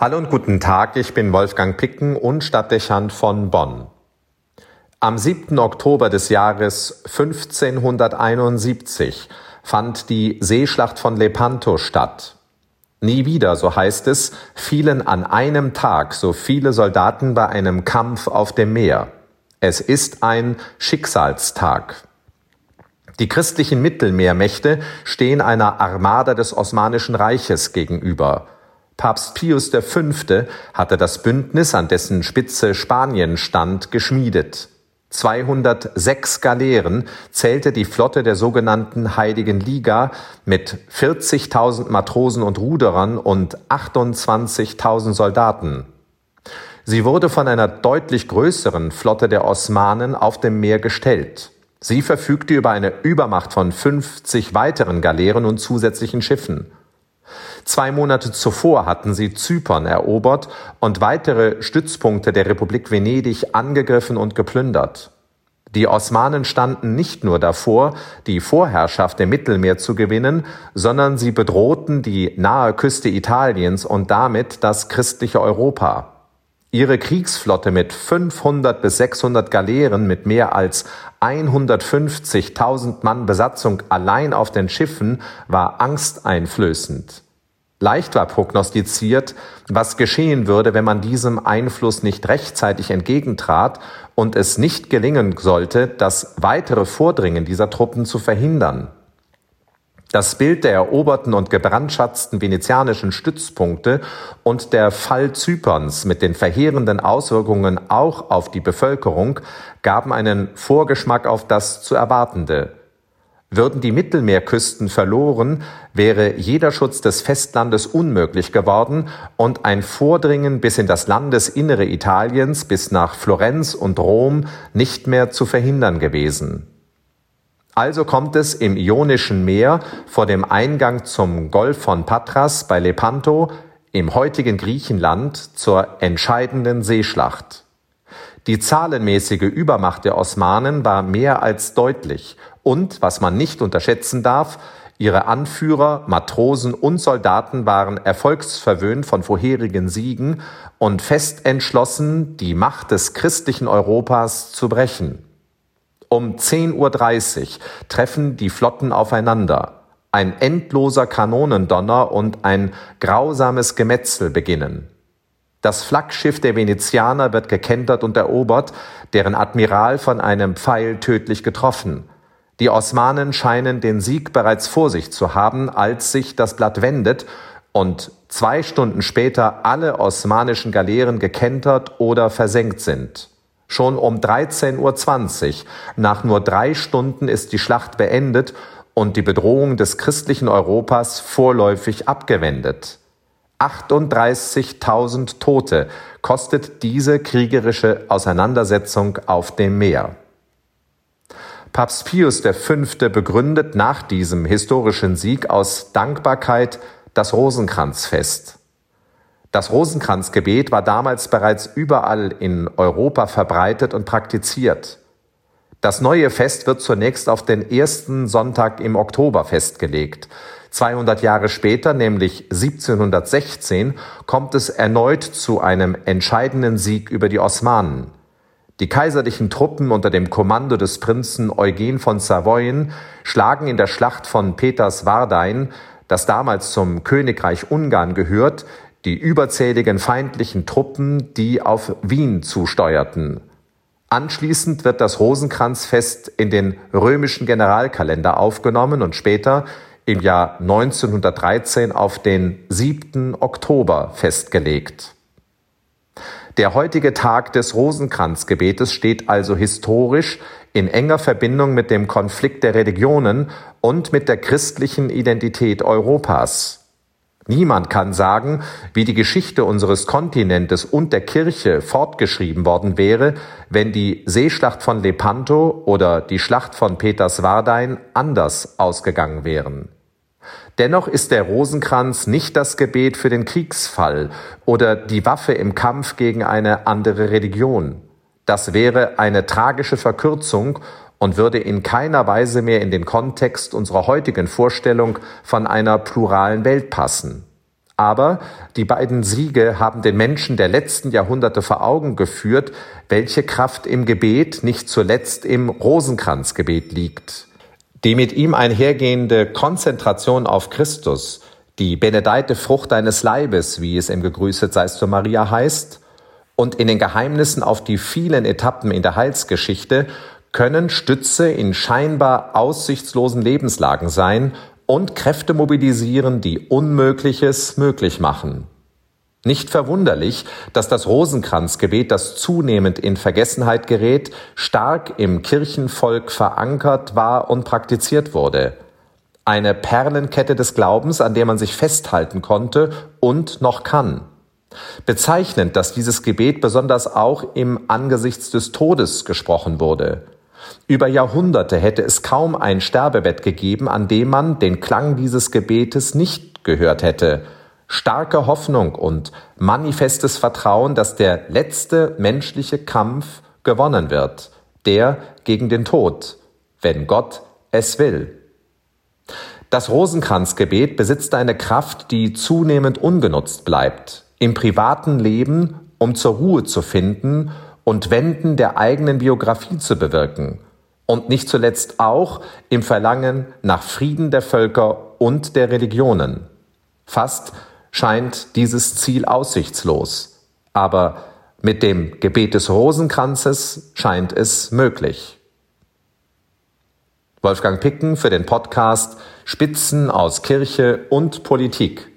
Hallo und guten Tag, ich bin Wolfgang Picken und Stadtdechant von Bonn. Am 7. Oktober des Jahres 1571 fand die Seeschlacht von Lepanto statt. Nie wieder, so heißt es, fielen an einem Tag so viele Soldaten bei einem Kampf auf dem Meer. Es ist ein Schicksalstag. Die christlichen Mittelmeermächte stehen einer Armada des Osmanischen Reiches gegenüber. Papst Pius V. hatte das Bündnis, an dessen Spitze Spanien stand, geschmiedet. 206 Galeeren zählte die Flotte der sogenannten Heiligen Liga mit 40.000 Matrosen und Ruderern und 28.000 Soldaten. Sie wurde von einer deutlich größeren Flotte der Osmanen auf dem Meer gestellt. Sie verfügte über eine Übermacht von 50 weiteren Galeeren und zusätzlichen Schiffen. Zwei Monate zuvor hatten sie Zypern erobert und weitere Stützpunkte der Republik Venedig angegriffen und geplündert. Die Osmanen standen nicht nur davor, die Vorherrschaft im Mittelmeer zu gewinnen, sondern sie bedrohten die nahe Küste Italiens und damit das christliche Europa. Ihre Kriegsflotte mit 500 bis 600 Galeeren mit mehr als 150.000 Mann Besatzung allein auf den Schiffen war angsteinflößend. Leicht war prognostiziert, was geschehen würde, wenn man diesem Einfluss nicht rechtzeitig entgegentrat und es nicht gelingen sollte, das weitere Vordringen dieser Truppen zu verhindern. Das Bild der eroberten und gebrandschatzten venezianischen Stützpunkte und der Fall Zyperns mit den verheerenden Auswirkungen auch auf die Bevölkerung gaben einen Vorgeschmack auf das zu erwartende. Würden die Mittelmeerküsten verloren, wäre jeder Schutz des Festlandes unmöglich geworden und ein Vordringen bis in das Landesinnere Italiens, bis nach Florenz und Rom nicht mehr zu verhindern gewesen. Also kommt es im Ionischen Meer vor dem Eingang zum Golf von Patras bei Lepanto im heutigen Griechenland zur entscheidenden Seeschlacht. Die zahlenmäßige Übermacht der Osmanen war mehr als deutlich und, was man nicht unterschätzen darf, ihre Anführer, Matrosen und Soldaten waren erfolgsverwöhnt von vorherigen Siegen und fest entschlossen, die Macht des christlichen Europas zu brechen. Um 10.30 Uhr treffen die Flotten aufeinander. Ein endloser Kanonendonner und ein grausames Gemetzel beginnen. Das Flaggschiff der Venezianer wird gekentert und erobert, deren Admiral von einem Pfeil tödlich getroffen. Die Osmanen scheinen den Sieg bereits vor sich zu haben, als sich das Blatt wendet und zwei Stunden später alle osmanischen Galeeren gekentert oder versenkt sind. Schon um 13.20 Uhr, nach nur drei Stunden, ist die Schlacht beendet und die Bedrohung des christlichen Europas vorläufig abgewendet. 38.000 Tote kostet diese kriegerische Auseinandersetzung auf dem Meer. Papst Pius V. begründet nach diesem historischen Sieg aus Dankbarkeit das Rosenkranzfest. Das Rosenkranzgebet war damals bereits überall in Europa verbreitet und praktiziert. Das neue Fest wird zunächst auf den ersten Sonntag im Oktober festgelegt. 200 Jahre später, nämlich 1716, kommt es erneut zu einem entscheidenden Sieg über die Osmanen. Die kaiserlichen Truppen unter dem Kommando des Prinzen Eugen von Savoyen schlagen in der Schlacht von Peterswardein, das damals zum Königreich Ungarn gehört, die überzähligen feindlichen Truppen, die auf Wien zusteuerten. Anschließend wird das Rosenkranzfest in den römischen Generalkalender aufgenommen und später im Jahr 1913 auf den 7. Oktober festgelegt. Der heutige Tag des Rosenkranzgebetes steht also historisch in enger Verbindung mit dem Konflikt der Religionen und mit der christlichen Identität Europas. Niemand kann sagen, wie die Geschichte unseres Kontinentes und der Kirche fortgeschrieben worden wäre, wenn die Seeschlacht von Lepanto oder die Schlacht von Peterswardein anders ausgegangen wären. Dennoch ist der Rosenkranz nicht das Gebet für den Kriegsfall oder die Waffe im Kampf gegen eine andere Religion. Das wäre eine tragische Verkürzung und würde in keiner Weise mehr in den Kontext unserer heutigen Vorstellung von einer pluralen Welt passen. Aber die beiden Siege haben den Menschen der letzten Jahrhunderte vor Augen geführt, welche Kraft im Gebet, nicht zuletzt im Rosenkranzgebet liegt. Die mit ihm einhergehende Konzentration auf Christus, die benedeite Frucht deines Leibes, wie es im Gegrüßet seist zu Maria heißt, und in den Geheimnissen auf die vielen Etappen in der Heilsgeschichte können Stütze in scheinbar aussichtslosen Lebenslagen sein und Kräfte mobilisieren, die Unmögliches möglich machen. Nicht verwunderlich, dass das Rosenkranzgebet, das zunehmend in Vergessenheit gerät, stark im Kirchenvolk verankert war und praktiziert wurde. Eine Perlenkette des Glaubens, an der man sich festhalten konnte und noch kann. Bezeichnend, dass dieses Gebet besonders auch im Angesichts des Todes gesprochen wurde. Über Jahrhunderte hätte es kaum ein Sterbebett gegeben, an dem man den Klang dieses Gebetes nicht gehört hätte. Starke Hoffnung und manifestes Vertrauen, dass der letzte menschliche Kampf gewonnen wird, der gegen den Tod, wenn Gott es will. Das Rosenkranzgebet besitzt eine Kraft, die zunehmend ungenutzt bleibt, im privaten Leben, um zur Ruhe zu finden und Wenden der eigenen Biografie zu bewirken und nicht zuletzt auch im Verlangen nach Frieden der Völker und der Religionen. Fast scheint dieses Ziel aussichtslos, aber mit dem Gebet des Rosenkranzes scheint es möglich. Wolfgang Picken für den Podcast Spitzen aus Kirche und Politik.